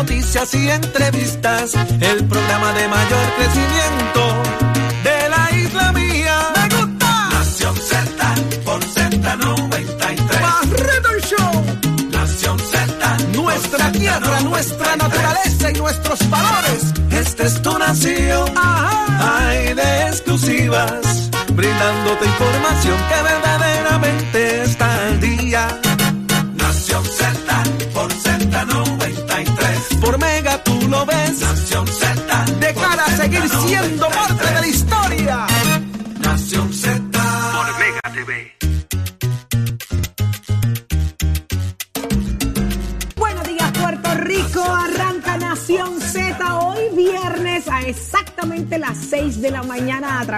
noticias y entrevistas, el programa de mayor crecimiento de la isla mía. ¡Me gusta! Nación Z por Z93. Barreto Show. Nación Z. Nuestra tierra, nuestra naturaleza y nuestros valores. Esta es tu nación. Ajá. Hay de exclusivas, brindándote información que verdaderamente está al día.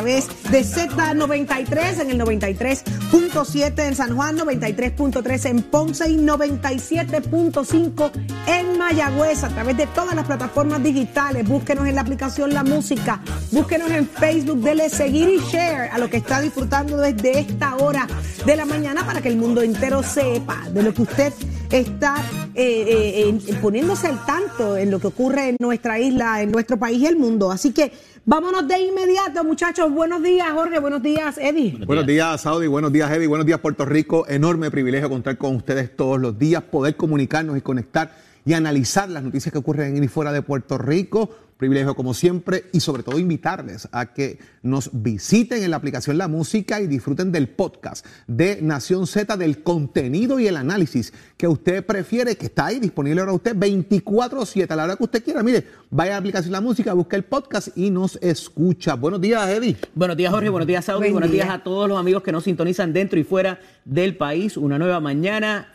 Través de Z93 en el 93.7 en San Juan, 93.3 en Ponce y 97.5 en Mayagüez a través de todas las plataformas digitales. Búsquenos en la aplicación La Música, búsquenos en Facebook, dele seguir y share a lo que está disfrutando desde esta hora de la mañana para que el mundo entero sepa de lo que usted está eh, eh, poniéndose al tanto en lo que ocurre en nuestra isla, en nuestro país y el mundo. Así que vámonos de inmediato, muchachos. Buenos días, Jorge. Buenos días, Eddie. Buenos días, Saudi. Buenos días, Eddie. Buenos días, Puerto Rico. Enorme privilegio contar con ustedes todos los días, poder comunicarnos y conectar y analizar las noticias que ocurren en y fuera de Puerto Rico. Privilegio como siempre y sobre todo invitarles a que nos visiten en la aplicación La Música y disfruten del podcast de Nación Z, del contenido y el análisis que usted prefiere, que está ahí disponible ahora usted 24/7 a la hora que usted quiera. Mire, vaya a la aplicación La Música, busque el podcast y nos escucha. Buenos días, Eddie. Buenos días, Jorge. Buenos días, Saudi. Buen Buenos día. días a todos los amigos que nos sintonizan dentro y fuera del país. Una nueva mañana,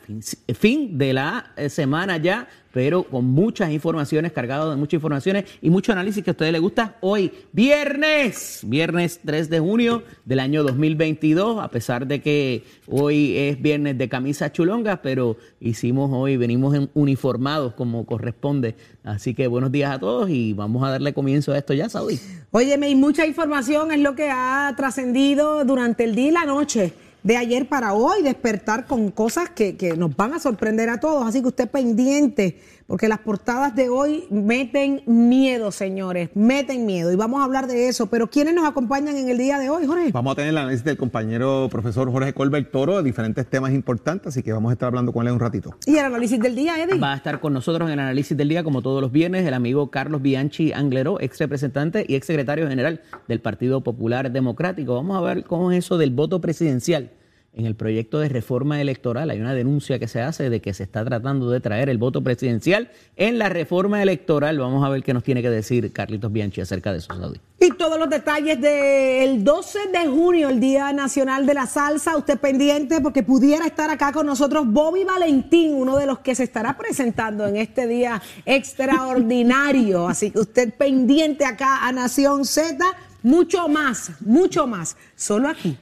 fin, de la semana ya, pero con muchas informaciones, cargado de muchas informaciones y mucho análisis que a ustedes les gusta. Hoy, viernes, viernes 3 de junio del año 2022, a pesar de que hoy es viernes de camisas chulongas, pero hicimos hoy, venimos en- uniformados como corresponde. Así que buenos días a todos y vamos a darle comienzo a esto ya, Saudi. Óyeme, y mucha información es lo que ha trascendido durante el día y la noche de ayer para hoy, despertar con cosas que, que nos van a sorprender a todos. Así que usted pendiente, porque las portadas de hoy meten miedo, señores, meten miedo. Y vamos a hablar de eso. Pero ¿quiénes nos acompañan en el día de hoy, Jorge? Vamos a tener el análisis del compañero profesor Jorge Colbert Toro de diferentes temas importantes, así que vamos a estar hablando con él un ratito. Y el análisis del día, Eddie. Va a estar con nosotros en el análisis del día, como todos los viernes, el amigo Carlos Bianchi Angleró, ex representante y ex secretario general del Partido Popular Democrático. Vamos a ver cómo es eso del voto presidencial. En el proyecto de reforma electoral hay una denuncia que se hace de que se está tratando de traer el voto presidencial en la reforma electoral. Vamos a ver qué nos tiene que decir Carlitos Bianchi acerca de eso, Saudi. Y todos los detalles del 12 de junio, el Día Nacional de la Salsa. Usted pendiente porque pudiera estar acá con nosotros Bobby Valentín, uno de los que se estará presentando en este día extraordinario. Así que usted pendiente acá a Nación Z. Mucho más, mucho más. Solo aquí.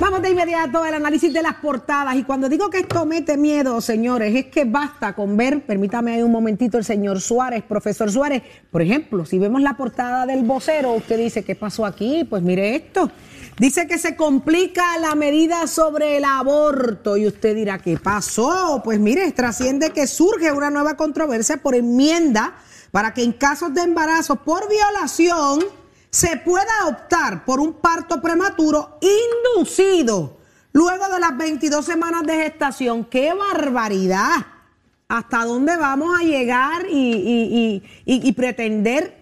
Vamos de inmediato al análisis de las portadas. Y cuando digo que esto mete miedo, señores, es que basta con ver, permítame ahí un momentito, el señor Suárez, profesor Suárez. Por ejemplo, si vemos la portada del vocero, usted dice, ¿qué pasó aquí? Pues mire esto. Dice que se complica la medida sobre el aborto. Y usted dirá, ¿qué pasó? Pues mire, trasciende que surge una nueva controversia por enmienda para que en casos de embarazo por violación se pueda optar por un parto prematuro inducido luego de las 22 semanas de gestación. ¡Qué barbaridad! ¿Hasta dónde vamos a llegar y, pretender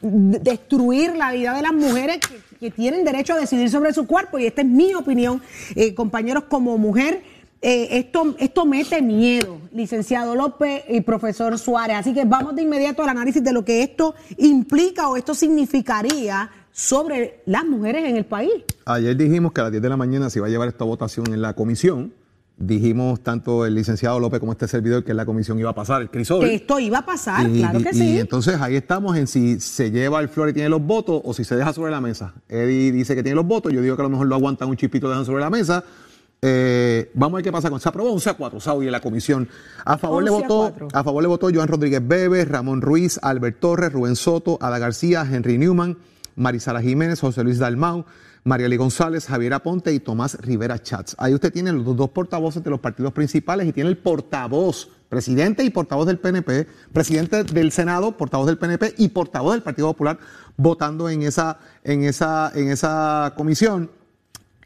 destruir la vida de las mujeres que, que tienen derecho a decidir sobre su cuerpo? Y esta es mi opinión, eh, compañeros, como mujer. Eh, esto, esto mete miedo, licenciado López y profesor Suárez. Así que vamos de inmediato al análisis de lo que esto implica o esto significaría sobre las mujeres en el país. Ayer dijimos que a las 10 de la mañana se iba a llevar esta votación en la comisión. Dijimos tanto el licenciado López como este servidor que en la comisión iba a pasar el crisol. Que esto iba a pasar, Y- claro que y- sí. Y entonces ahí estamos en si se lleva el flor y tiene los votos o si se deja sobre la mesa. Eddie dice que tiene los votos, yo digo que a lo mejor lo aguantan un chispito, dejan sobre la mesa. Eh, vamos a ver qué pasa con. Se aprobó 11 a 4, Saudi, en la comisión. A favor, le 11 a votó, 4. a favor le votó Joan Rodríguez Bebe, Ramón Ruiz, Albert Torres, Rubén Soto, Ada García, Henry Newman, Marisara Jiménez, José Luis Dalmau, Marieli González, Javier Aponte y Tomás Rivera Chats. Ahí usted tiene los dos portavoces de los partidos principales y tiene el portavoz, presidente y portavoz del PNP, presidente del Senado, portavoz del PNP y portavoz del Partido Popular votando en esa, en esa, en esa comisión.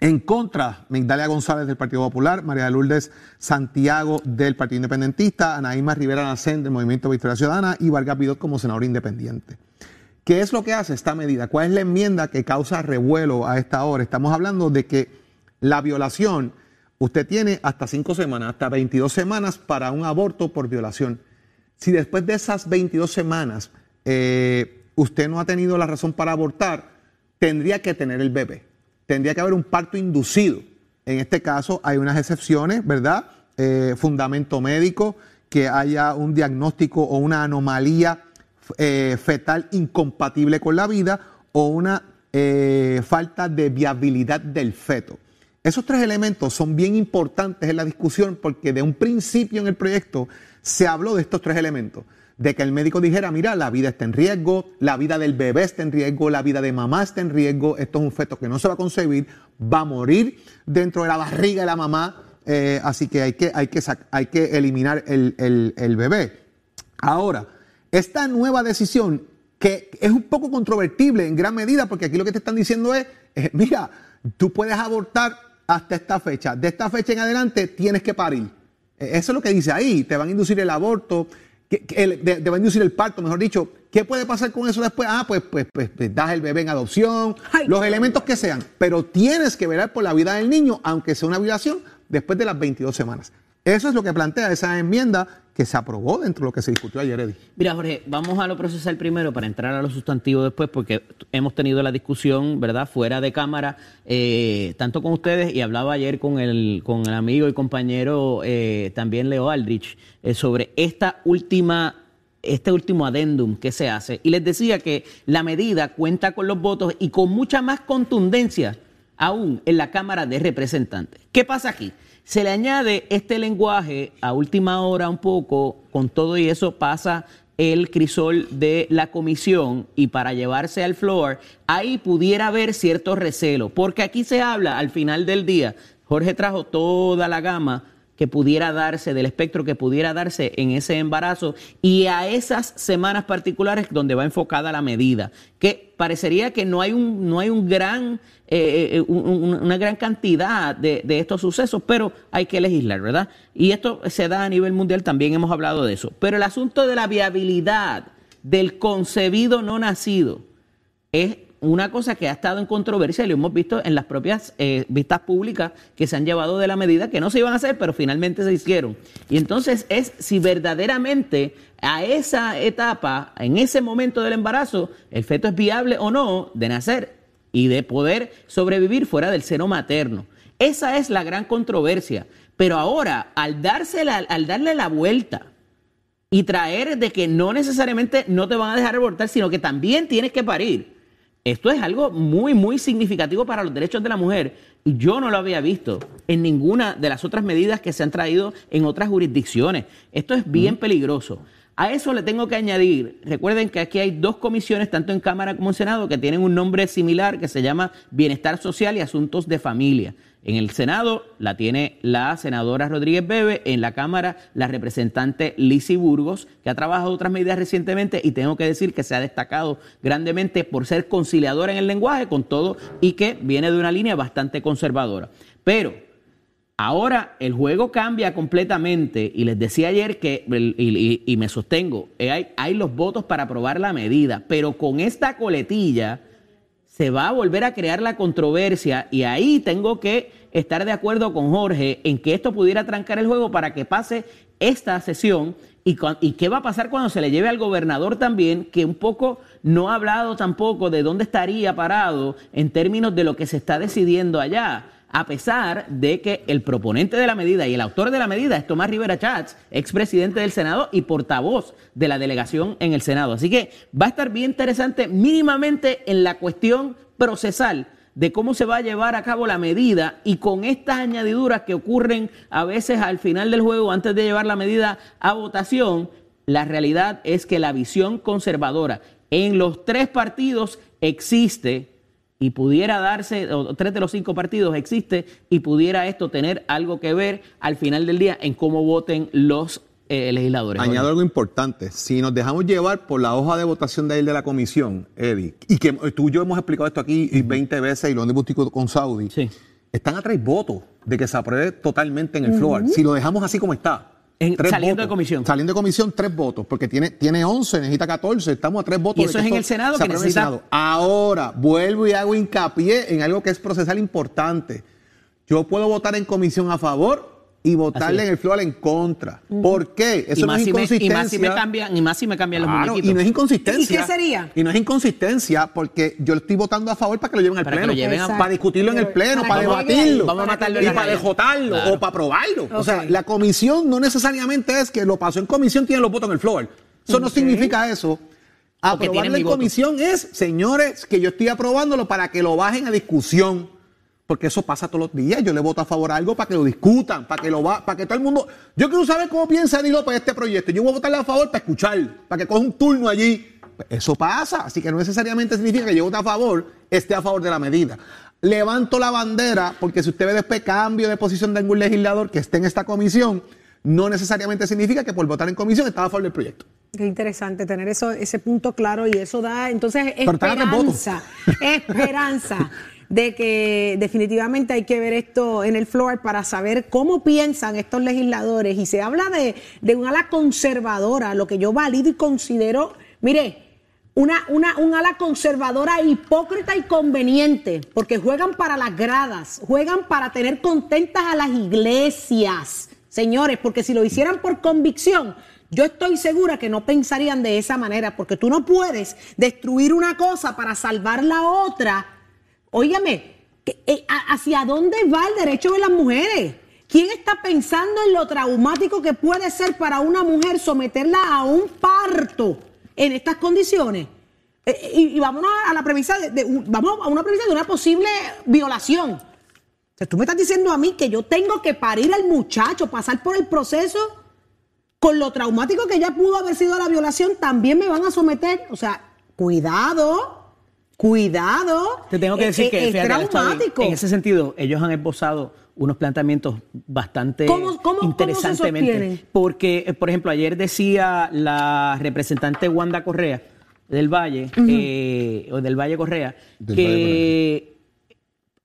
En contra, Migdalia González del Partido Popular, María Lourdes Santiago del Partido Independentista, Anaíma Rivera Nacén del Movimiento Victoria Ciudadana y Vargas como senador independiente. ¿Qué es lo que hace esta medida? ¿Cuál es la enmienda que causa revuelo a esta hora? Estamos hablando de que la violación, usted tiene hasta cinco semanas, hasta 22 semanas para un aborto por violación. Si después de esas 22 semanas eh, usted no ha tenido la razón para abortar, tendría que tener el bebé. Tendría que haber un parto inducido. En este caso hay unas excepciones, ¿verdad? Eh, fundamento médico, que haya un diagnóstico o una anomalía eh, fetal incompatible con la vida o una eh, falta de viabilidad del feto. Esos tres elementos son bien importantes en la discusión porque de un principio en el proyecto se habló de estos tres elementos. De que el médico dijera, mira, la vida está en riesgo, la vida del bebé está en riesgo, la vida de mamá está en riesgo, esto es un feto que no se va a concebir, va a morir dentro de la barriga de la mamá, eh, así que hay que, hay que, hay que eliminar el, el bebé. Ahora, esta nueva decisión, que es un poco controvertible en gran medida, porque aquí lo que te están diciendo es, eh, mira, tú puedes abortar hasta esta fecha, de esta fecha en adelante tienes que parir. Eso es lo que dice ahí, te van a inducir el aborto, que, te, van a inducir el parto, mejor dicho. ¿Qué puede pasar con eso después? Ah, pues, pues, pues, pues das el bebé en adopción, los elementos que sean, pero tienes que velar por la vida del niño, aunque sea una violación, después de las 22 semanas. Eso es lo que plantea esa enmienda que se aprobó dentro de lo que se discutió ayer, Eddie. Mira, Jorge, vamos a lo procesal primero para entrar a lo sustantivo después, porque hemos tenido la discusión, ¿verdad?, fuera de cámara, eh, tanto con ustedes y hablaba ayer con el, con el amigo y compañero eh, también Leo Aldrich eh, sobre esta última este último adendum que se hace. Y les decía que la medida cuenta con los votos y con mucha más contundencia aún en la Cámara de Representantes. ¿Qué pasa aquí? Se le añade este lenguaje a última hora un poco, con todo y eso pasa el crisol de la comisión y para llevarse al floor, ahí pudiera haber cierto recelo, porque aquí se habla al final del día, Jorge trajo toda la gama que pudiera darse, del espectro que pudiera darse en ese embarazo y a esas semanas particulares donde va enfocada la medida, que parecería que no hay un, no hay un gran, eh, eh, una gran cantidad de, de, estos sucesos, pero hay que legislar, ¿verdad? Y esto se da a nivel mundial, también hemos hablado de eso. Pero el asunto de la viabilidad del concebido no nacido es una cosa que ha estado en controversia y lo hemos visto en las propias eh, vistas públicas que se han llevado de la medida que no se iban a hacer, pero finalmente se hicieron. Y entonces es si verdaderamente a esa etapa, en ese momento del embarazo, el feto es viable o no de nacer y de poder sobrevivir fuera del seno materno. Esa es la gran controversia. Pero ahora, al, al darle la vuelta y traer de que no necesariamente no te van a dejar abortar, sino que también tienes que parir esto es algo muy, muy significativo para los derechos de la mujer y yo no lo había visto en ninguna de las otras medidas que se han traído en otras jurisdicciones. Esto es bien peligroso. A eso le tengo que añadir, recuerden que aquí hay dos comisiones, tanto en Cámara como en Senado, que tienen un nombre similar que se llama Bienestar Social y Asuntos de Familia. En el Senado la tiene la senadora Rodríguez Bebe, en la Cámara la representante Lisi Burgos, que ha trabajado otras medidas recientemente y tengo que decir que se ha destacado grandemente por ser conciliadora en el lenguaje con todo y que viene de una línea bastante conservadora. Pero ahora el juego cambia completamente y les decía ayer que, y, me sostengo, eh, hay, hay los votos para aprobar la medida, pero con esta coletilla se va a volver a crear la controversia y ahí tengo que estar de acuerdo con Jorge en que esto pudiera trancar el juego para que pase esta sesión y, y, qué va a pasar cuando se le lleve al gobernador también, que un poco no ha hablado tampoco de dónde estaría parado en términos de lo que se está decidiendo allá a pesar de que el proponente de la medida y el autor de la medida es Tomás Rivera Chats, expresidente del Senado y portavoz de la delegación en el Senado. Así que va a estar bien interesante mínimamente en la cuestión procesal de cómo se va a llevar a cabo la medida y con estas añadiduras que ocurren a veces al final del juego antes de llevar la medida a votación, la realidad es que la visión conservadora en los tres partidos existe y pudiera darse, o tres de los cinco partidos existe, y pudiera esto tener algo que ver al final del día en cómo voten los eh, legisladores. Añado algo importante. Si nos dejamos llevar por la hoja de votación de ahí de la comisión, Eddie, y que tú y yo hemos explicado esto aquí 20 veces y lo hemos discutido con Saudi, Sí. están a tres votos de que se apruebe totalmente en el floor. Si lo dejamos así como está. En- saliendo de comisión. Saliendo de comisión, tres votos, porque tiene, tiene 11, necesita 14, estamos a tres votos. Y eso es en el Senado, se que necesita- Senado. Ahora, vuelvo y hago hincapié en algo que es procesal importante. Yo puedo votar en comisión a favor y votarle en el floor en contra. ¿Por qué? Eso y, no es si me, y inconsistencia. más si me cambian, y más si me cambian los Claro, muñequitos. y no es inconsistencia. ¿Y qué sería? Y no es inconsistencia porque yo estoy votando a favor para que lo lleven al Para que pleno. lo lleven a- para discutirlo en el pleno, para debatirlo. vamos a matarlo y para dejotarlo Claro. o para aprobarlo. O sea, la comisión no necesariamente es que lo pasó en comisión, tiene los votos en el floor. Eso no significa eso. Aprobarlo en voto. comisión es, señores, que yo estoy aprobándolo para que lo bajen a discusión. Porque eso pasa todos los días. Yo le voto a favor a algo para que lo discutan, para que lo va, para que todo el mundo. Yo quiero saber cómo piensa Eddie López este proyecto. Yo voy a votarle a favor para escuchar, para que coja un turno allí. Pues Eso pasa. Así que no necesariamente significa que yo vote a favor, esté a favor de la medida. Levanto la bandera, porque si usted ve después cambio de posición de algún legislador que esté en esta comisión, no necesariamente significa que por votar en comisión está a favor del proyecto. Qué interesante tener eso, ese punto claro y eso da entonces esperanza, esperanza de que definitivamente hay que ver esto en el floor para saber cómo piensan estos legisladores y se habla de, de un ala conservadora, lo que yo valido y considero, mire, una, una, un ala conservadora hipócrita y conveniente, porque juegan para las gradas, juegan para tener contentas a las iglesias, señores, porque si lo hicieran por convicción, yo estoy segura que no pensarían de esa manera, porque tú no puedes destruir una cosa para salvar la otra. Óigame, eh, ¿hacia dónde va el derecho de las mujeres? ¿Quién está pensando en lo traumático que puede ser para una mujer someterla a un parto en estas condiciones? Eh, y, y vámonos a la premisa de, vamos a una premisa de una posible violación. O tú me estás diciendo a mí que yo tengo que parir al muchacho, pasar por el proceso con lo traumático que ya pudo haber sido la violación, también me van a someter. O sea, cuidado, cuidado. Te tengo que Eh, decir eh, que es fíjate, traumático. en ese sentido, ellos han esbozado unos planteamientos bastante ¿Cómo- cómo- cómo se interesantemente. porque, eh, por ejemplo, ayer decía la representante Wanda Correa del Valle, eh, o del Valle Correa, Del que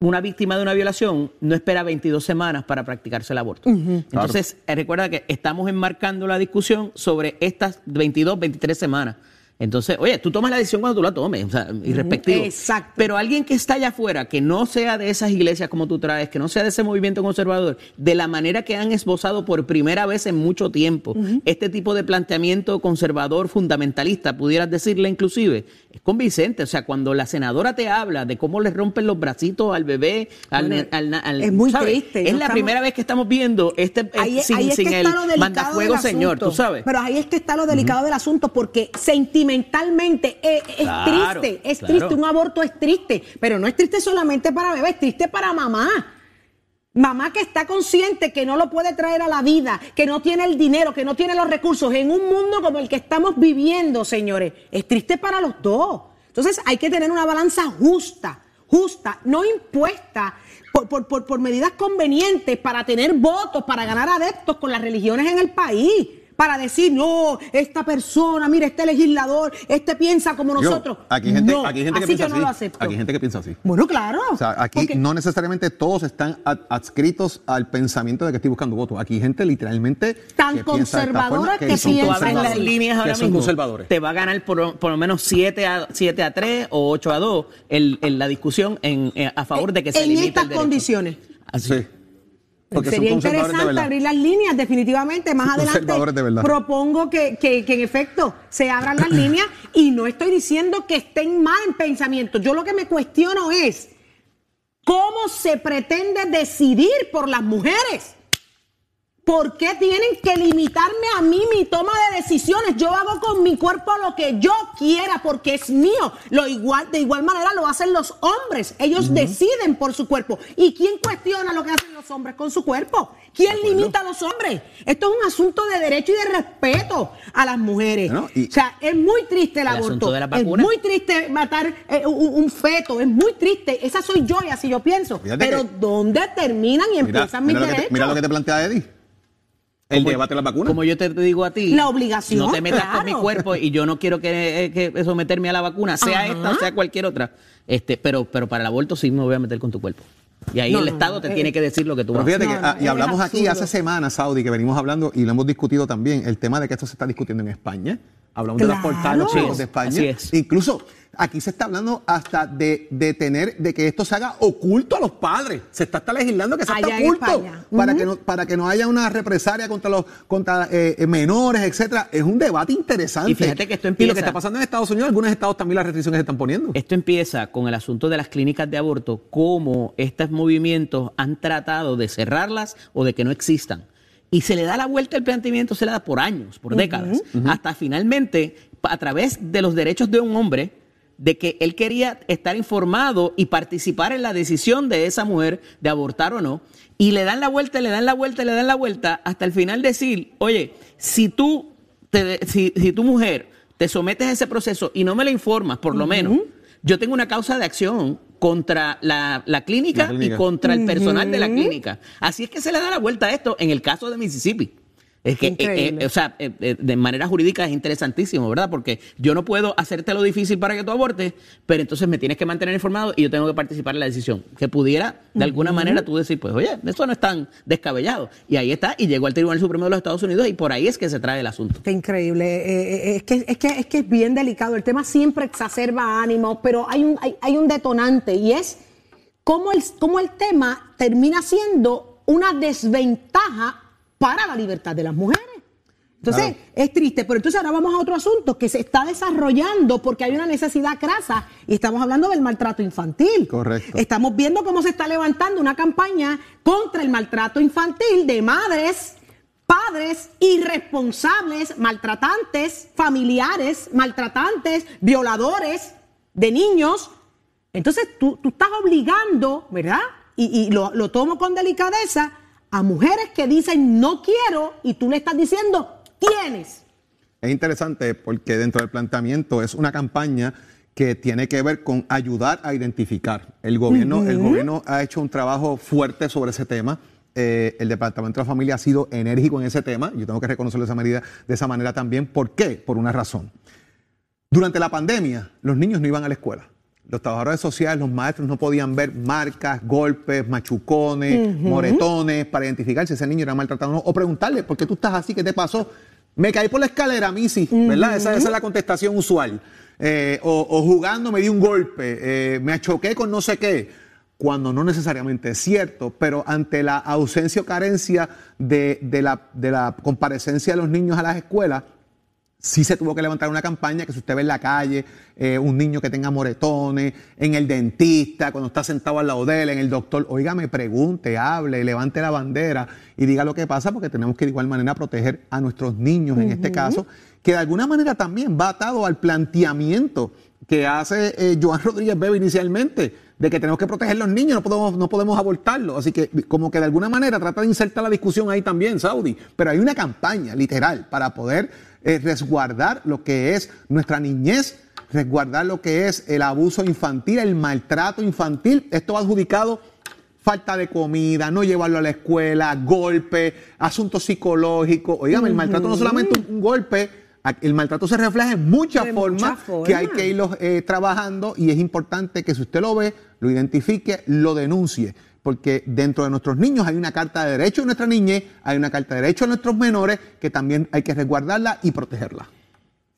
una víctima de una violación no espera 22 semanas para practicarse el aborto. Entonces, recuerda que estamos enmarcando la discusión sobre estas 22, 23 semanas. Entonces, oye, tú tomas la decisión cuando tú la tomes, o sea, irrespectivo. Exacto. Pero alguien que está allá afuera, que no sea de esas iglesias como tú traes, que no sea de ese movimiento conservador, de la manera que han esbozado por primera vez en mucho tiempo este tipo de planteamiento conservador fundamentalista, pudieras decirle inclusive, es convincente. O sea, cuando la senadora te habla de cómo le rompen los bracitos al bebé, al, Bueno, al- al- es muy ¿sabes? triste, Es no la estamos- primera vez que estamos viendo este eh, Ahí, sin, ahí es sin que el está lo delicado mandafuego señor, tú sabes. Pero ahí es que está lo delicado del asunto, porque sentimentalmente eh, es, Claro, triste, es claro. triste, un aborto es triste, pero no es triste solamente para bebé, es triste para mamá. Mamá que está consciente que no lo puede traer a la vida, que no tiene el dinero, que no tiene los recursos, en un mundo como el que estamos viviendo, señores, es triste para los dos. Entonces hay que tener una balanza justa, justa, no impuesta por, por- por- por medidas convenientes para tener votos, para ganar adeptos con las religiones en el país. Para decir, no, esta persona, mira, este legislador, este piensa como Yo, nosotros. aquí hay gente, No, aquí hay gente que así piensa yo no así. lo acepto. Aquí hay gente que piensa así. Bueno, claro. O sea, aquí porque- no necesariamente todos están ad- adscritos al pensamiento de que estoy buscando votos. Aquí hay gente literalmente Tan que conservadora que son piensa tú abres así. las líneas ahora mismo, conservadores. te va a ganar por, por lo menos 7 a, 7 a 3 o 8 a 2 el, el- la discusión en, a favor de que se en limite estas el condiciones. Así. Sí. Porque Sería interesante abrir las líneas, definitivamente. Más adelante propongo que, que- que en efecto se abran las líneas y no estoy diciendo que estén mal en pensamiento. Yo lo que me cuestiono es cómo se pretende decidir por las mujeres. ¿Por qué tienen que limitarme a mí mi toma de decisiones? Yo hago con mi cuerpo lo que yo quiera porque es mío. Lo igual, de igual manera lo hacen los hombres. Ellos deciden por su cuerpo. ¿Y quién cuestiona lo que hacen los hombres con su cuerpo? ¿Quién limita a los hombres? Esto es un asunto de derecho y de respeto a las mujeres. Bueno, o sea, es muy triste el, El aborto. de es muy triste matar eh, un, un feto. Es muy triste. Esa soy yo y así yo pienso. Fíjate Pero que- ¿dónde terminan y Mira, empiezan mis mira lo que te, derechos? mira lo que te plantea Eddie. El Como- debate de la vacuna. Como yo te digo a ti. La obligación, No te metas con mi cuerpo y yo no quiero que, eh, que someterme a la vacuna, sea Ajá. esta o sea cualquier otra. Este, pero, pero para el aborto sí me voy a meter con tu cuerpo. Y ahí No, el no, Estado no, te eh, tiene que decir lo que tú Pero vas a fíjate hacer. que, No, no, ah, y hablamos aquí hace semanas, Saudi, que venimos hablando y lo hemos discutido también, el tema de que esto se está discutiendo en España. Hablamos de Claro. los Sí, chicos de España. así es. Incluso aquí se está hablando hasta de, de tener, de que esto se haga oculto a los padres. Se está, está legislando que se en oculto para, que no, para que no haya una represalia contra los contra eh, menores, etcétera. Es un debate interesante. Y fíjate que esto Y lo que empieza- está pasando en Estados Unidos, algunos estados también las restricciones se están poniendo. Esto empieza con el asunto de las clínicas de aborto, cómo estos movimientos han tratado de cerrarlas o de que no existan. Y se le da la vuelta al planteamiento, se le da por años, por décadas, hasta finalmente, a través de los derechos de un hombre, de que él quería estar informado y participar en la decisión de esa mujer de abortar o no, y le dan la vuelta, le dan la vuelta, le dan la vuelta, hasta el final decir, oye, si tú, te- si, si tu mujer te sometes a ese proceso y no me la informas, por lo menos, yo tengo una causa de acción contra la, la clínica, La clínica. y contra el personal de la clínica. Así es que se le da la vuelta a esto en el caso de Mississippi. Es que, eh, eh, o sea, eh, eh, de manera jurídica es interesantísimo, ¿verdad? Porque yo no puedo hacerte lo difícil para que tú abortes, pero entonces me tienes que mantener informado y yo tengo que participar en la decisión. Que pudiera, de alguna manera, tú decir, pues, oye, eso no es tan descabellado. Y ahí está, y llegó al Tribunal Supremo de los Estados Unidos y por ahí es que se trae el asunto. Qué increíble. Eh, es, que, es, que, es que es bien delicado. El tema siempre exacerba ánimos, pero hay un, hay, hay un detonante y es cómo el, cómo el tema termina siendo una desventaja para la libertad de las mujeres. Entonces, Claro. es triste, pero entonces ahora vamos a otro asunto que se está desarrollando porque hay una necesidad crasa y estamos hablando del maltrato infantil. Correcto. Estamos viendo cómo se está levantando una campaña contra el maltrato infantil de madres, padres irresponsables, maltratantes, familiares, maltratantes, violadores de niños. Entonces tú, tú estás obligando, ¿verdad? Y, y lo, lo tomo con delicadeza a mujeres que dicen no quiero y tú le estás diciendo tienes. Es interesante porque dentro del planteamiento es una campaña que tiene que ver con ayudar a identificar. El gobierno, el gobierno ha hecho un trabajo fuerte sobre ese tema. Eh, el Departamento de la Familia ha sido enérgico en ese tema. Yo tengo que reconocerlo de esa manera, de esa manera también. ¿Por qué? Por una razón. Durante la pandemia, los niños no iban a la escuela. Los trabajadores sociales, los maestros no podían ver marcas, golpes, machucones, moretones para identificar si ese niño era maltratado o no. O preguntarle, ¿por qué tú estás así? ¿Qué te pasó? Me caí por la escalera, Missy, ¿verdad? Esa, esa es la contestación usual. Eh, o, o jugando me di un golpe, eh, me choqué con no sé qué cuando no necesariamente es cierto, pero ante la ausencia o carencia de, de la, de la comparecencia de los niños a las escuelas, sí se tuvo que levantar una campaña que si usted ve en la calle eh, un niño que tenga moretones, en el dentista, cuando está sentado al lado de él, en el doctor, oiga, me pregunte, hable, levante la bandera y diga lo que pasa, porque tenemos que de igual manera proteger a nuestros niños en este caso, que de alguna manera también va atado al planteamiento que hace eh, Joan Rodríguez Bebe inicialmente, de que tenemos que proteger a los niños, no podemos, no podemos abortarlos. Así que como que de alguna manera trata de insertar la discusión ahí también, Saudi. Pero hay una campaña literal para poder eh, resguardar lo que es nuestra niñez, resguardar lo que es el abuso infantil, el maltrato infantil. Esto va adjudicado falta de comida, no llevarlo a la escuela, golpe, asuntos psicológicos. Oigan, el maltrato no solamente un, un golpe, el maltrato se refleja en muchas De formas que hay que irlos eh, trabajando y es importante que si usted lo ve, lo identifique, lo denuncie. Porque dentro de nuestros niños hay una carta de derecho de nuestra niñez, hay una carta de derecho de nuestros menores que también hay que resguardarla y protegerla.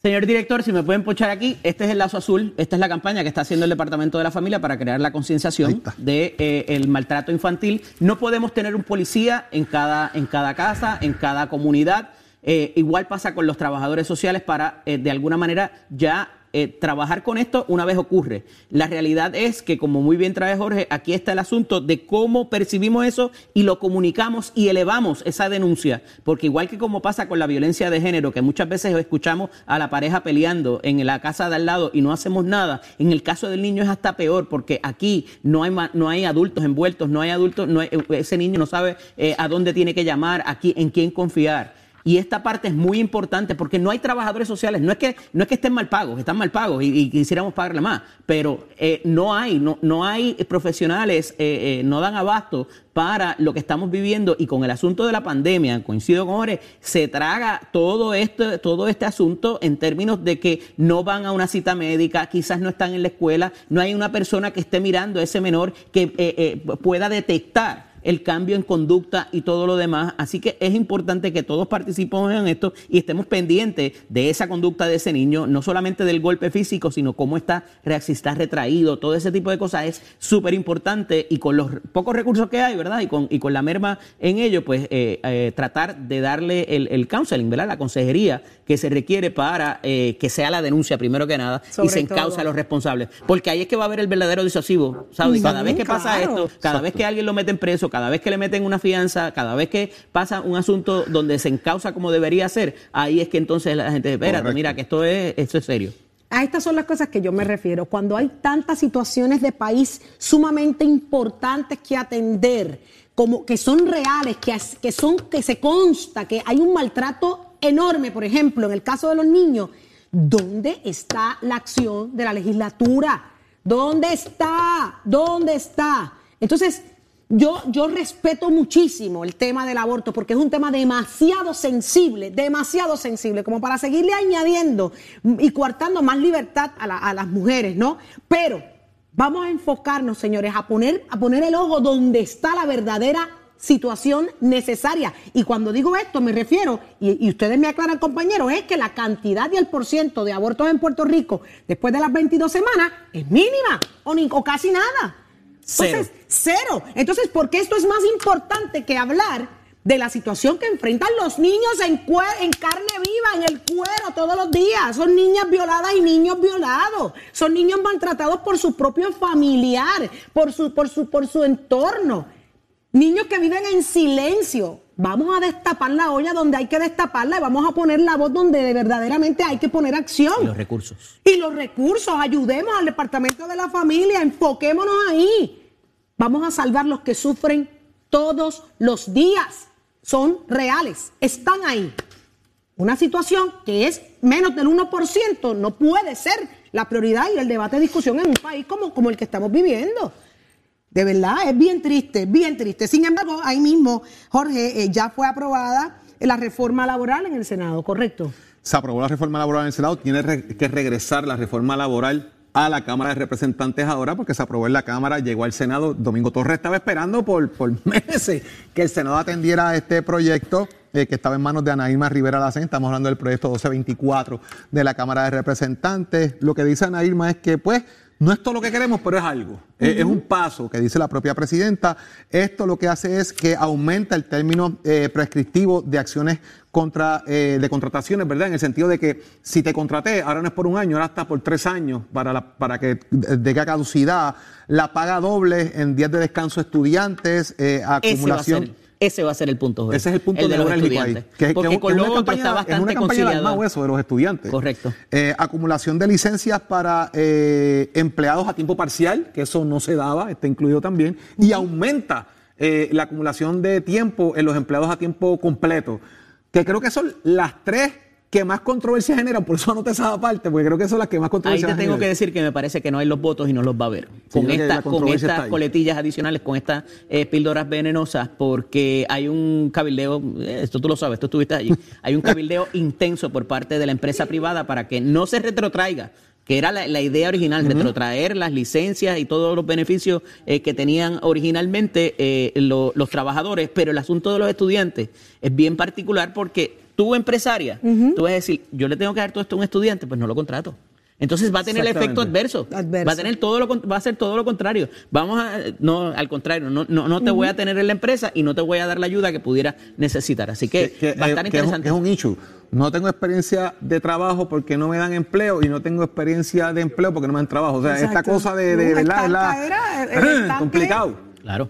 Señor director, si me pueden pochar aquí, este es el lazo azul, esta es la campaña que está haciendo el Departamento de la Familia para crear la concienciación está. de eh, el maltrato infantil. No podemos tener un policía en cada, en cada casa, en cada comunidad. Eh, igual pasa con los trabajadores sociales para, eh, de alguna manera, ya eh, trabajar con esto una vez ocurre. La realidad es que, como muy bien trae Jorge, aquí está el asunto de cómo percibimos eso y lo comunicamos y elevamos esa denuncia. Porque igual que como pasa con la violencia de género, que muchas veces escuchamos a la pareja peleando en la casa de al lado y no hacemos nada, en el caso del niño es hasta peor, porque aquí no hay, no hay adultos envueltos, no hay adultos, no ese niño no sabe eh, a dónde tiene que llamar, aquí, en quién confiar. Y esta parte es muy importante porque no hay trabajadores sociales. No es que, no es que estén mal pagos, están mal pagos y, quisiéramos pagarle más, pero eh, no hay, no, no hay profesionales, eh, eh, no dan abasto para lo que estamos viviendo y con el asunto de la pandemia, coincido con Jorge, se traga todo este, todo este asunto en términos de que no van a una cita médica, quizás no están en la escuela, no hay una persona que esté mirando a ese menor que pueda detectar el cambio en conducta y todo lo demás. Así que es importante que todos participemos en esto y estemos pendientes de esa conducta de ese niño, no solamente del golpe físico, sino cómo está, si está retraído, todo ese tipo de cosas es súper importante y con los pocos recursos que hay, ¿verdad? Y con, y con la merma en ello, pues eh, eh, tratar de darle el, el, counseling, ¿verdad? La consejería que se requiere para eh, que sea la denuncia, primero que nada, y se encauce a los responsables. Porque ahí es que va a haber el verdadero disuasivo, Saudi. Cada vez que pasa esto, cada vez que alguien lo mete en preso, cada vez que le meten una fianza, cada vez que pasa un asunto donde se encausa como debería ser, ahí es que entonces la gente, espérate, mira que esto es, esto es serio. A estas son las cosas que yo me refiero. Cuando hay tantas situaciones de país sumamente importantes que atender, como que son reales, que, que, son, que se consta que hay un maltrato enorme, por ejemplo, en el caso de los niños, ¿dónde está la acción de la legislatura? ¿Dónde está? ¿Dónde está? Entonces, yo, yo respeto muchísimo el tema del aborto porque es un tema demasiado sensible, demasiado sensible, como para seguirle añadiendo y coartando más libertad a, las mujeres, ¿no? Pero vamos a enfocarnos, señores, a poner, a poner el ojo donde está la verdadera situación necesaria. Y cuando digo esto me refiero, y, ustedes me aclaran compañeros, es que la cantidad y el porciento de abortos en Puerto Rico después de las 22 semanas es mínima o, ni, o casi nada. Entonces, cero. Entonces, ¿por qué esto es más importante que hablar de la situación que enfrentan los niños en, en carne viva, en el cuero todos los días? Son niñas violadas y niños violados. Son niños maltratados por su propio familiar, por su, por su, por su entorno. Niños que viven en silencio. Vamos a destapar la olla donde hay que destaparla y vamos a poner la voz donde verdaderamente hay que poner acción. Y los recursos. Y los recursos. Ayudemos al Departamento de la Familia. Enfoquémonos ahí. Vamos a salvar los que sufren todos los días. Son reales, están ahí. Una situación que es menos del 1% no puede ser la prioridad y el debate de discusión en un país como, como el que estamos viviendo. De verdad, es bien triste, bien triste. Sin embargo, ahí mismo, Jorge, eh, ya fue aprobada la reforma laboral en el Senado, ¿correcto? Se aprobó la reforma laboral en el Senado, tiene que regresar la reforma laboral a la Cámara de Representantes ahora, porque se aprobó en la Cámara, llegó al Senado. Domingo Torres estaba esperando por, por meses que el Senado atendiera este proyecto. Eh, que estaba en manos de Ana Irma Rivera Lacen, estamos hablando del proyecto 1224 de la Cámara de Representantes. Lo que dice Ana Irma es que, pues, no es todo lo que queremos, pero es algo. es, un paso que dice la propia presidenta. Esto lo que hace es que aumenta el término eh, prescriptivo de acciones contra, eh, de contrataciones, ¿verdad? En el sentido de que si te contraté, ahora no es por un año, ahora está por tres años para, la, para que deje caducidad, la paga doble en días de descanso estudiantes, eh, acumulación. Ese va a ser el punto. Ese es el punto de, los estudiantes. Que, Porque con lo otro está bastante es una campaña de eso de los estudiantes. Correcto. Eh, acumulación de licencias para eh, empleados a tiempo parcial, que eso no se daba, está incluido también, y aumenta eh, la acumulación de tiempo en los empleados a tiempo completo, que creo que son las tres que más controversia generan, por eso anoté esa parte, porque creo que son las que más controversia Ahí te tengo que decir que me parece que no hay los votos y no los va a haber. con, con estas coletillas adicionales, con estas eh, píldoras venenosas, porque hay un cabildeo, eh, esto tú lo sabes, tú estuviste allí, hay un cabildeo intenso por parte de la empresa privada para que no se retrotraiga que era la, idea original, retrotraer las licencias y todos los beneficios eh, que tenían originalmente los trabajadores, pero el asunto de los estudiantes es bien particular porque tú empresaria, tú vas a decir, yo le tengo que dar todo esto a un estudiante, pues no lo contrato. Entonces va a tener el efecto adverso. Adverso. Va a tener todo lo va a ser todo lo contrario. Vamos a no al contrario, no no, no te voy a tener en la empresa y no te voy a dar la ayuda que pudiera necesitar. Así que, que, va a eh, estar que es un- interesante. que es un issue. No tengo experiencia de trabajo porque no me dan empleo y no tengo experiencia de empleo porque no me dan trabajo. O sea, esta cosa de, de verdad es estanca era, el complicado. Claro.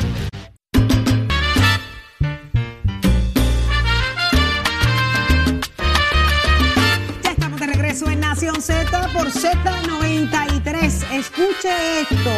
Nación Z por Z93. Escuche esto.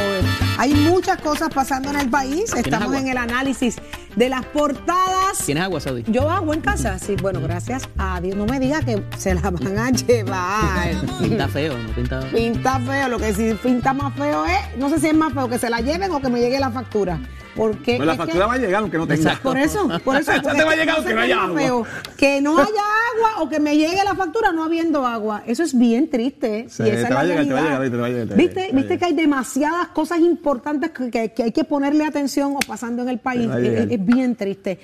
Hay muchas cosas pasando en el país. Estamos agua? en el análisis de las portadas. ¿Tienes agua, Saudi? Yo hago en casa, sí, bueno, gracias a Dios. No me diga que se la van a llevar. Pinta feo, no pinta. Pinta feo, lo que sí pinta más feo es, no sé si es más feo que se la lleven o que me llegue la factura. Porque Pues la es que- factura va a llegar aunque no tenga. Exacto. por eso, por eso. Esa porque te va a llegar aunque no haya agua. feo, que no haya agua o que me llegue la factura no habiendo agua. Eso es bien triste. Sí, y esa te va llegar, te va a llegar, te va a llegar, te va ¿Viste, te va viste que hay demasiadas cosas importantes que, que- que hay que ponerle atención o pasando en el país. Es, es bien triste.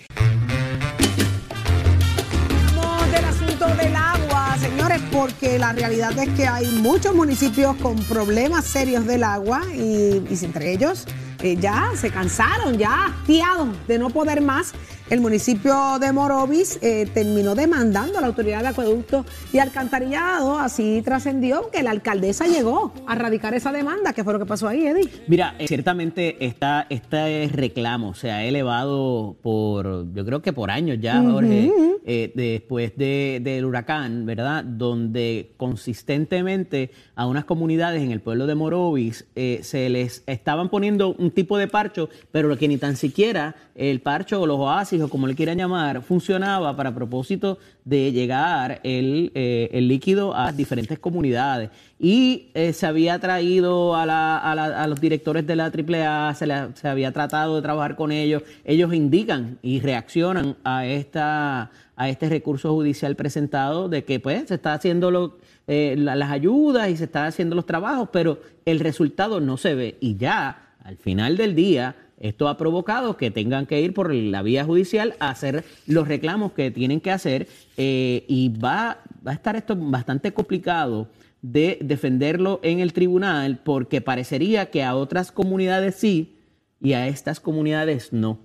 Hablamos del asunto del agua, señores, porque la realidad es que hay muchos municipios con problemas serios del agua y, y entre ellos eh, ya se cansaron, ya hastiados de no poder más. El municipio de Morovis eh, terminó demandando a la autoridad de acueducto y alcantarillado. Así trascendió que la alcaldesa llegó a radicar esa demanda. ¿Qué fue lo que pasó ahí, Eddie? Mira, eh, ciertamente está, este reclamo se ha elevado por, yo creo que por años ya, Jorge, eh, después de- del huracán, ¿verdad? Donde consistentemente a unas comunidades en el pueblo de Morovis se les estaban poniendo un tipo de parcho, pero que ni tan siquiera el parcho o los oasis o como le quieran llamar funcionaba para propósito de llegar el, eh, el líquido a diferentes comunidades. Y eh, se había traído a, la- a la- a los directores de la AAA, se, la- se había tratado de trabajar con ellos. Ellos indican y reaccionan a, esta, a este recurso judicial presentado de que pues se está haciendo lo- eh, la- las ayudas y se están haciendo los trabajos, pero el resultado no se ve. Y ya al final del día, esto ha provocado que tengan que ir por la vía judicial a hacer los reclamos que tienen que hacer eh, y va, va a estar esto bastante complicado de defenderlo en el tribunal porque parecería que a otras comunidades sí y a estas comunidades no.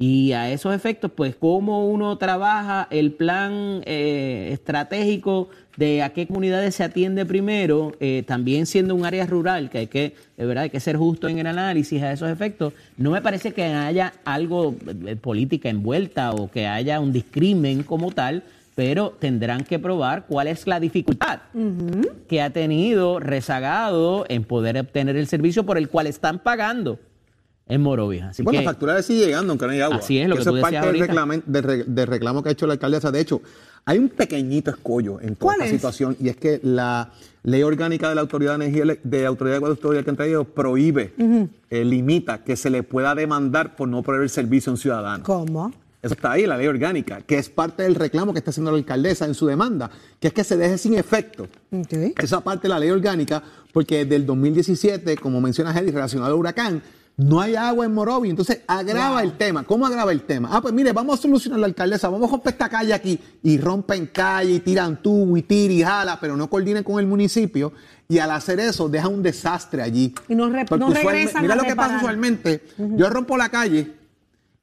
Y a esos efectos, pues, cómo uno trabaja el plan eh, estratégico de a qué comunidades se atiende primero, eh, también siendo un área rural, que hay que, de verdad, hay que ser justo en el análisis a esos efectos, no me parece que haya algo de política envuelta o que haya un discrimen como tal, pero tendrán que probar cuál es la dificultad que ha tenido rezagado en poder obtener el servicio por el cual están pagando en Morovia. Así bueno, que, la factura sigue llegando, aunque no hay agua. Así es, lo que Eso tú es parte del, reclamo que ha hecho la alcaldesa. De hecho, hay un pequeñito escollo en toda ¿Cuál esta es? situación y es que la ley orgánica de la Autoridad de Energía de Autoridad de Acueducto y Alcantarillado prohíbe, eh, limita que se le pueda demandar por no proveer el servicio a un ciudadano. ¿Cómo? Eso está ahí, la ley orgánica, que es parte del reclamo que está haciendo la alcaldesa en su demanda, que es que se deje sin efecto Ok. esa parte de la ley orgánica, porque desde el 2017, como menciona Hedy, relacionado al huracán, no hay agua en Morovi. Entonces agrava el tema. ¿Cómo agrava el tema? Ah, pues mire, vamos a solucionar la alcaldesa, vamos a romper esta calle aquí y rompen calle y tiran tubo y tira y jala, pero no coordinan con el municipio. Y al hacer eso, deja un desastre allí. Y no re- no regresan Mira lo que pasa usualmente. Yo rompo la calle,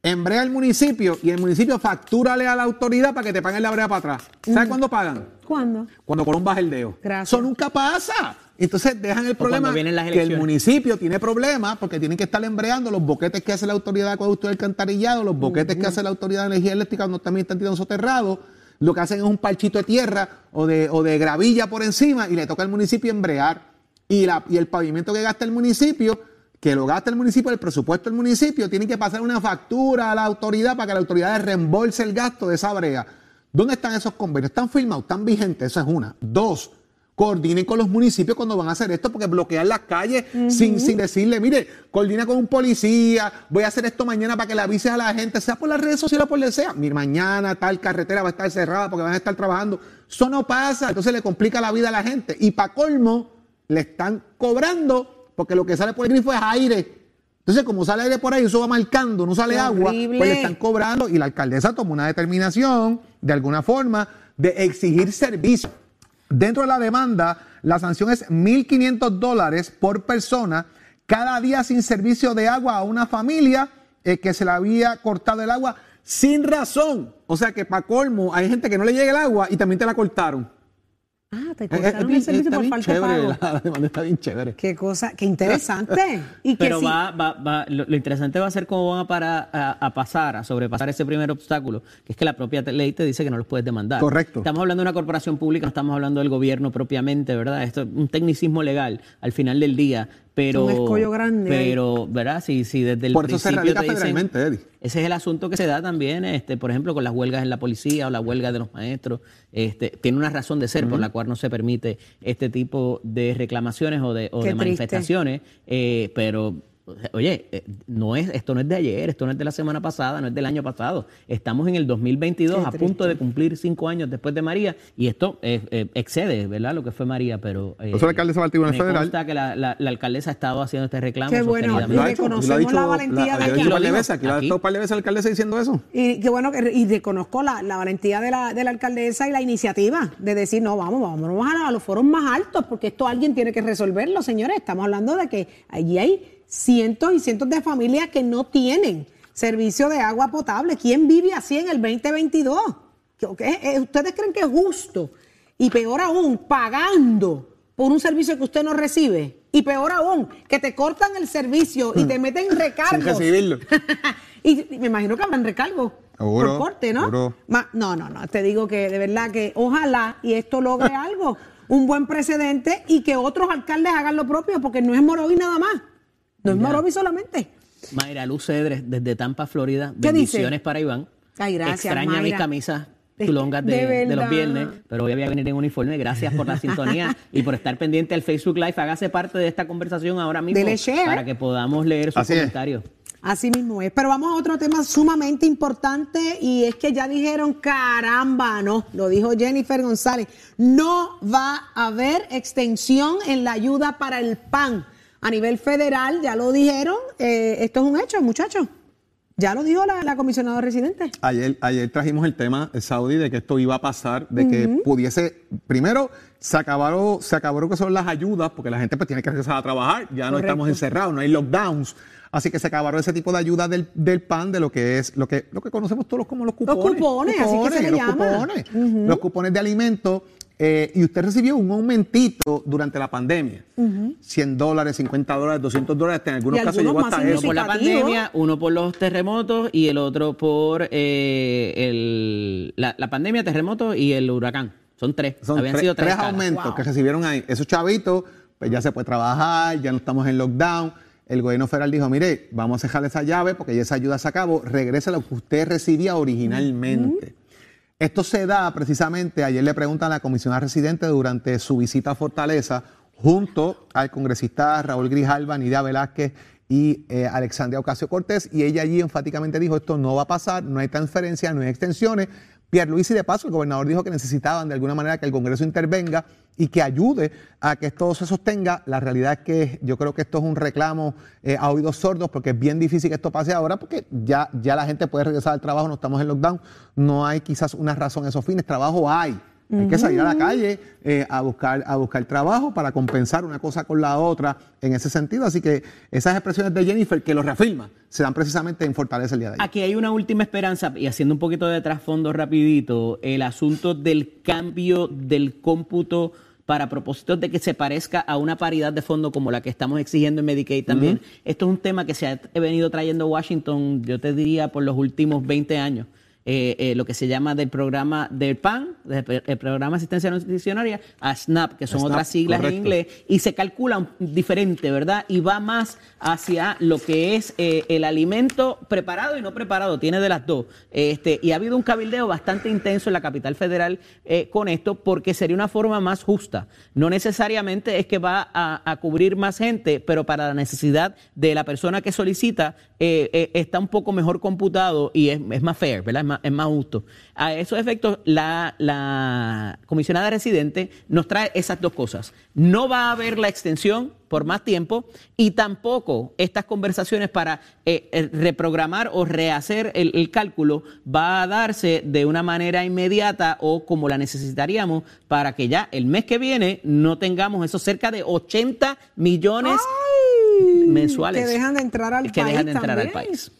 embrea el municipio y el municipio factúrale a la autoridad para que te paguen la brea para atrás. ¿Sabes cuándo pagan? ¿Cuándo? Cuando Colón baja el dedo. Gracias. Eso nunca pasa. Entonces dejan el problema que el municipio tiene problemas porque tienen que estar embreando los boquetes que hace la autoridad de acueducto y alcantarillado, los boquetes que hace la autoridad de energía eléctrica cuando también están tirando soterrados. Lo que hacen es un parchito de tierra o de, o de gravilla por encima y le toca al municipio embrear. Y, la, y el pavimento que gasta el municipio, que lo gasta el municipio, el presupuesto del municipio, tiene que pasar una factura a la autoridad para que la autoridad reembolse el gasto de esa brea. ¿Dónde están esos convenios? ¿Están firmados? ¿Están vigentes? Esa es una. Dos, coordinen con los municipios cuando van a hacer esto, porque bloquear las calles sin, sin decirle, mire, coordina con un policía, voy a hacer esto mañana para que le avises a la gente, sea por las redes sociales o por que sea. Mire, mañana tal carretera va a estar cerrada porque van a estar trabajando. Eso no pasa, entonces le complica la vida a la gente. Y para colmo, le están cobrando porque lo que sale por el grifo es aire. Entonces, como sale aire por ahí, eso va marcando, no sale Qué agua, horrible. pues le están cobrando y la alcaldesa tomó una determinación, de alguna forma, de exigir servicio. Dentro de la demanda, la sanción es 1.500 dólares por persona cada día sin servicio de agua a una familia eh, que se le había cortado el agua sin razón. O sea que para colmo hay gente que no le llega el agua y también te la cortaron. Ah, te Eh, eh, cortaron el servicio está por falta de pago. la, la demanda está bien chévere. Qué cosa, qué interesante. Y que Pero sí- va, va, va, lo, lo interesante va a ser cómo van a, para, a, a pasar, a sobrepasar ese primer obstáculo, que es que la propia ley te dice que no los puedes demandar. Correcto. Estamos hablando de una corporación pública, no estamos hablando del gobierno propiamente, ¿verdad? Esto es un tecnicismo legal al final del día, pero... Un escollo grande. Pero, ¿verdad? Si, si desde el Por eso se principio radica te dicen- federalmente, Eddie. Ese es el asunto que se da también, este, por ejemplo, con las huelgas en la policía o la huelga de los maestros. Este, tiene una razón de ser por la cual no se permite este tipo de reclamaciones o de, o manifestaciones, eh, pero oye, eh, no es, esto no es de ayer, esto no es de la semana pasada, no es del año pasado. Estamos en el 2022, Qué a punto de cumplir cinco años después de María, y esto eh, eh, excede, ¿verdad? Lo que fue María, pero eh, la alcaldesa al Tribunal me Federal. que la, la- la alcaldesa ha estado haciendo este reclamo Qué bueno, Y reconocemos dicho, la valentía de lo ha aquí. dicho un de veces, aquí lo ha aquí. estado un par de veces la alcaldesa diciendo eso. Y qué bueno que y reconozco la, la valentía de la, de la alcaldesa y la iniciativa de decir, no, vamos, vamos a, a los foros más altos, porque esto alguien tiene que resolverlo, señores. Estamos hablando de que allí hay cientos y cientos de familias que no tienen servicio de agua potable. ¿Quién vive así en el 2022? ¿Qué- qué- eh, ¿Ustedes creen que es justo? Y peor aún, pagando por un servicio que usted no recibe. Y peor aún, que te cortan el servicio y te meten recargos. Sin recibirlo. y, me imagino que habrán recargos por corte, ¿no? Ma- no, no, no. Te digo que de verdad que ojalá y esto logre algo, un buen precedente y que otros alcaldes hagan lo propio, porque no es Morovi nada más. No es. Morovi solamente. Mayra Luz Cedres, desde Tampa, Florida. ¿Qué Bendiciones dice? para Iván. Ay, gracias, Extraña mis camisas tulongas de, de de los viernes, pero hoy voy a venir en uniforme. Gracias por la sintonía y por estar pendiente al Facebook Live. Hágase parte de esta conversación ahora mismo para que podamos leer sus Así es. comentarios. Así mismo es. Pero vamos a otro tema sumamente importante y es que ya dijeron, caramba, no, lo dijo Jennifer González, no va a haber extensión en la ayuda para el PAN. A nivel federal, ya lo dijeron, eh, esto es un hecho, muchachos. Ya lo dijo la, la comisionada residente. Ayer, ayer trajimos el tema, eh, Saudi, de que esto iba a pasar, de que pudiese, primero, se acabaron, se acabó lo que son las ayudas, porque la gente pues tiene que regresar a trabajar, ya no estamos encerrados, no hay lockdowns. Así que se acabaron ese tipo de ayuda del, del PAN, de lo que es, lo que, lo que conocemos todos como los cupones. cupones, así que se le los llama. Cupones, Los cupones de alimentos. Eh, y usted recibió un aumentito durante la pandemia. 100 dólares, 50 dólares, 200 dólares, en algunos Y casos algunos llegó más hasta Uno eso. por la pandemia, uno por los terremotos y el otro por eh, el, la, la pandemia, terremotos y el huracán. Son tres. Son Habían tre- sido tres, tres aumentos que recibieron ahí. Esos chavitos, pues ya se puede trabajar, ya no estamos en lockdown. El gobierno federal dijo, mire, vamos a dejarle esa llave porque ya esa ayuda se acabó, regrese lo que usted recibía originalmente. Esto se da precisamente, ayer le preguntan a la comisionada residente durante su visita a Fortaleza, junto al congresista Raúl Grijalva, Nidia Velázquez y eh, Alexandria Ocasio Cortés, y ella allí enfáticamente dijo, esto no va a pasar, no hay transferencia, no hay extensiones. Pierluisi de paso, el gobernador dijo que necesitaban de alguna manera que el Congreso intervenga y que ayude a que esto se sostenga. La realidad es que yo creo que esto es un reclamo eh, a oídos sordos porque es bien difícil que esto pase ahora porque ya, ya la gente puede regresar al trabajo, no estamos en lockdown, no hay quizás una razón a esos fines, trabajo hay. Hay que salir a la calle eh, a, buscar, a buscar trabajo para compensar una cosa con la otra en ese sentido. Así que esas expresiones de Jennifer que lo reafirma se dan precisamente en Fortaleza el día de ayer. Aquí hay una última esperanza y haciendo un poquito de trasfondo rapidito, el asunto del cambio del cómputo para propósitos de que se parezca a una paridad de fondo como la que estamos exigiendo en Medicaid también. Esto es un tema que se ha venido trayendo Washington, yo te diría, por los últimos 20 años. Eh, eh, lo que se llama del programa del PAN, del el programa de asistencia nutricionaria, a SNAP, que son SNAP, otras siglas correcto. en inglés, y se calcula diferente, ¿verdad? Y va más hacia lo que es eh, el alimento preparado y no preparado, tiene de las dos. Este, y ha habido un cabildeo bastante intenso en la capital federal eh, con esto, porque sería una forma más justa. No necesariamente es que va a, a cubrir más gente, pero para la necesidad de la persona que solicita, está un poco mejor computado y es, es más fair, ¿verdad? Es más, es más justo. A esos efectos, la, la comisionada residente nos trae esas dos cosas. No va a haber la extensión por más tiempo y tampoco estas conversaciones para eh, eh, reprogramar o rehacer el, el cálculo va a darse de una manera inmediata o como la necesitaríamos para que ya el mes que viene no tengamos esos cerca de 80 millones Ay, mensuales Que dejan de entrar al que país. dejan de entrar al también. país.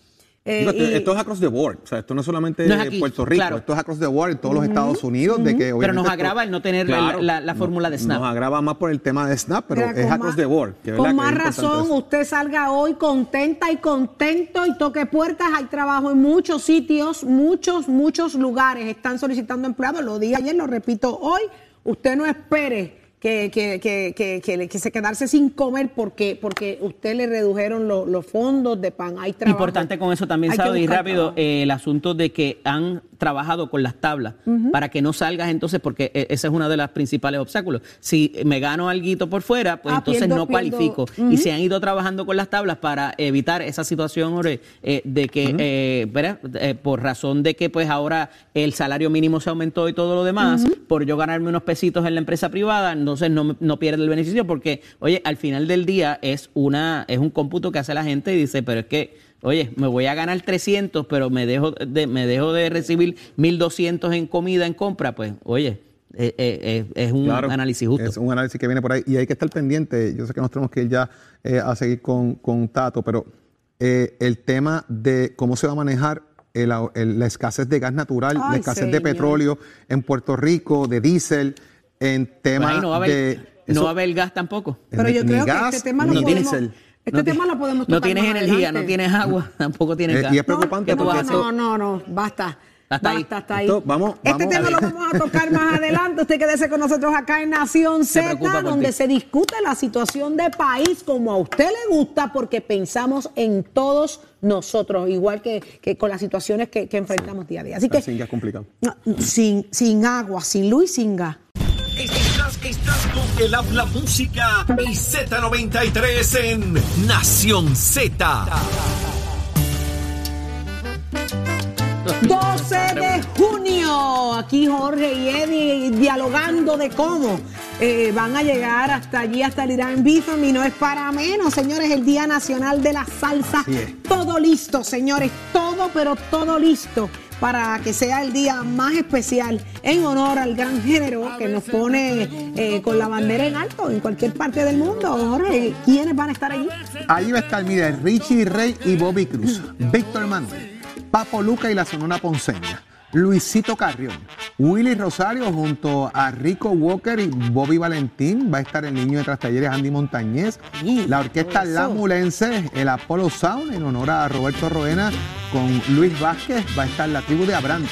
Eh, Digo, esto, y- esto es across the board, o sea, esto no es solamente No es aquí, Puerto Rico, claro. esto es across the board en todos los Estados Unidos, de que Pero nos esto- agrava el no tener la- la- la fórmula de SNAP. Nos agrava más por el tema de SNAP, pero Mira, es across más- the board. que Con más razón, eso. usted salga hoy contenta y contento y toque puertas. Hay trabajo en muchos sitios, muchos, muchos lugares. Están solicitando empleados. Lo dije ayer, lo repito hoy. Usted no espere que, que, que, que, se quedarse sin comer porque, porque usted le redujeron lo- los fondos de pan. Hay trabajo. Importante con eso también, Saudi, y rápido, eh, el asunto de que han trabajado con las tablas para que no salgas entonces, porque eh, ese es uno de los principales obstáculos. Si me gano algo por fuera, pues Ah, entonces pierdo- no pierdo. cualifico. Y se han ido trabajando con las tablas para evitar esa situación eh, de que, eh, ¿verdad? Eh, por razón de que pues ahora el salario mínimo se aumentó y todo lo demás, por yo ganarme unos pesitos en la empresa privada, entonces no, me- no pierde el beneficio porque, oye, al final del día es una es un cómputo que hace la gente y dice, pero es que Oye, me voy a ganar 300, pero me dejo de, me dejo de recibir 1200 en comida, en compra. Pues, oye, eh, eh, eh, es un Claro, análisis justo. Es un análisis que viene por ahí y hay que estar pendiente. Yo sé que nos tenemos que ir ya eh, a seguir con, con Tato, pero eh, el tema de cómo se va a manejar el- el- la escasez de gas natural, la escasez de petróleo en Puerto Rico, de diésel, en Pues temas ahí no va a haber, de... no eso- va a haber gas tampoco. Pero yo creo gas, que este tema lo podemos, este No tema lo podemos No tocar tienes más energía, adelante. no tienes agua, tampoco tienes Eh, gas. y es preocupante ¿Qué tú porque no, no, no, basta. Hasta ahí. Basta, hasta ahí. Esto, vamos, este vamos. tema lo vamos a tocar más adelante. Usted quédese con nosotros acá en Nación Z, donde ti. se discute la situación de país como a usted le gusta, porque pensamos en todos nosotros, igual que, que con las situaciones que, que enfrentamos día a día. Así que sin gas complicado. no, sin, sin agua, sin luz y sin gas. Estás, estás con el habla música y Z93 en Nación Z. 12 de junio. Aquí Jorge y Eddie dialogando de cómo eh, van a llegar hasta allí, hasta el Irán Bitham. Y no es para menos, señores, el Día Nacional de la Salsa. Todo listo, señores. Todo, pero todo listo para que sea el día más especial en honor al gran género que nos pone eh, con la bandera en alto en cualquier parte del mundo. Jorge, ¿quiénes van a estar allí? Ahí va a estar, mire, Richie Rey y Bobby Cruz, Víctor Manuel, Papo Luca y la Sonora Ponceña, Luisito Carrión, Willy Rosario junto a Rico Walker y Bobby Valentín, va a estar el niño de Talleres Andy Montañez, Sí, la orquesta eso. La Mulense, el Apollo Sound en honor a Roberto Roena con Luis Vázquez, va a estar la tribu de Abrante,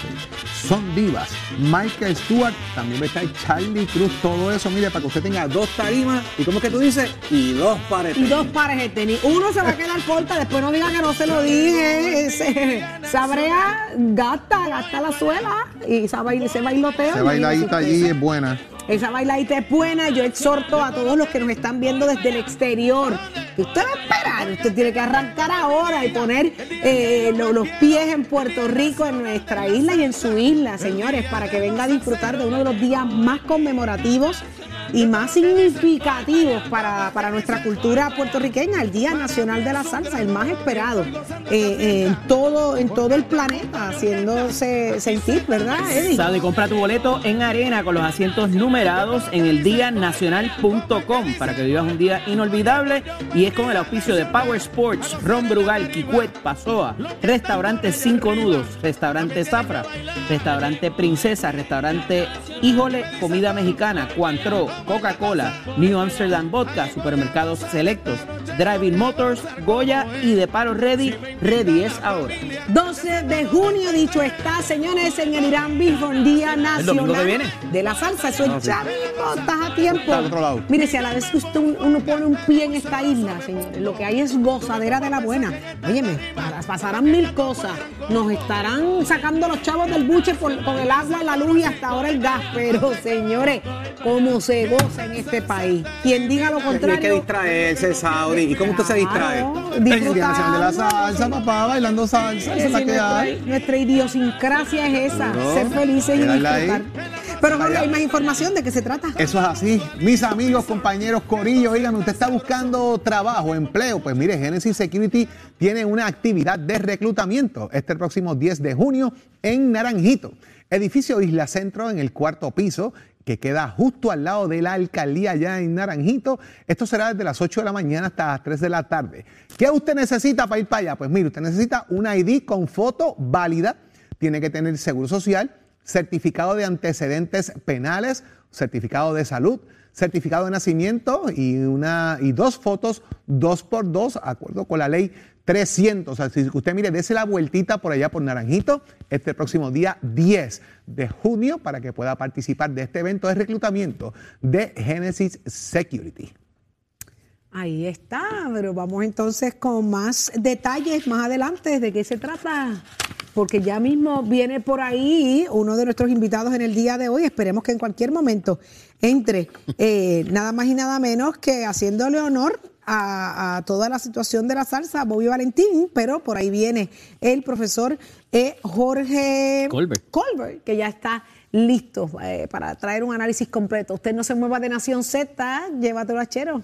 Son Divas, Michael Stewart, también va a estar Charlie Cruz, todo eso, mire, para que usted tenga dos tarimas y ¿cómo es que tú dices? Y dos pares. Y dos pares de tenis. Uno se va a quedar corta, después no diga que no se lo dije. Se, sabrea, gasta, gasta la suela y ese, baile, ese bailoteo. Ese bailadita allí es buena. Esa bailadita es buena. Yo exhorto a todos los que nos están viendo desde el exterior. Usted va a esperar, usted tiene que arrancar ahora y poner eh, lo- los pies en Puerto Rico, en nuestra isla y en su isla, señores, para que venga a disfrutar de uno de los días más conmemorativos y más significativos para, para nuestra cultura puertorriqueña, el Día Nacional de la Salsa, el más esperado eh, eh, en, todo, en todo el planeta, haciéndose sentir, ¿verdad, Eddie? Saudi, compra tu boleto en arena con los asientos numerados en el para que vivas un día inolvidable y es con el auspicio de Power Sports, Ron Brugal, Kikwet, Pasoa, Restaurante Cinco Nudos, Restaurante Zafra, Restaurante Princesa, Restaurante Híjole, comida mexicana, Cuantro, Coca-Cola, New Amsterdam Vodka, supermercados selectos, Driving Motors, Goya y de Paro Ready, Ready es ahora. 12 de junio, dicho está, señores, en el Irán Bifón, Día domingo que Nacional viene. de la Salsa. Eso Ah, es sí. mismo, estás a tiempo. Está al otro lado. Mire, si a la vez que usted un- uno pone un pie en esta isla, señores, lo que hay es gozadera de la buena. Óyeme, pasarán mil cosas. Nos estarán sacando los chavos del buche por- con el agua, la luz y hasta ahora el gas. Pero, señores, cómo se goza en este país. Quien diga lo Y hay que contrario. distraerse, Saudi. ¿Y cómo usted se distrae? Nacional de la disfrutando. Salsa, papá, bailando salsa, esa es la que nuestra, hay. nuestra idiosincrasia es esa, ser felices y ahí. disfrutar. Pero Jorge, hay más información de qué se trata. Eso es así. Mis amigos, compañeros, Corillo, dígame, ¿usted está buscando trabajo, empleo? Pues mire, Genesis Security tiene una actividad de reclutamiento este próximo 10 de junio en Naranjito. Edificio Isla Centro en el cuarto piso que queda justo al lado de la alcaldía allá en Naranjito. Esto será desde las 8 de la mañana hasta las 3 de la tarde. ¿Qué usted necesita para ir para allá? Pues mire, usted necesita una ID con foto válida, tiene que tener seguro social, certificado de antecedentes penales, certificado de salud, certificado de nacimiento y, una, y dos fotos, dos por dos, acuerdo con la ley 300. O sea, si usted mire, dése la vueltita por allá por Naranjito este próximo día 10 de junio para que pueda participar de este evento de reclutamiento de Genesis Security. Ahí está, pero vamos entonces con más detalles más adelante de qué se trata. Porque ya mismo viene por ahí uno de nuestros invitados en el día de hoy. Esperemos que en cualquier momento entre eh, nada más y nada menos que haciéndole honor a, a toda la situación de la salsa, Bobby Valentín, pero por ahí viene el profesor eh, Jorge Colbert. Colbert, que ya está listo eh, para traer un análisis completo. Usted no se mueva de Nación Z, llévatelo a Chero.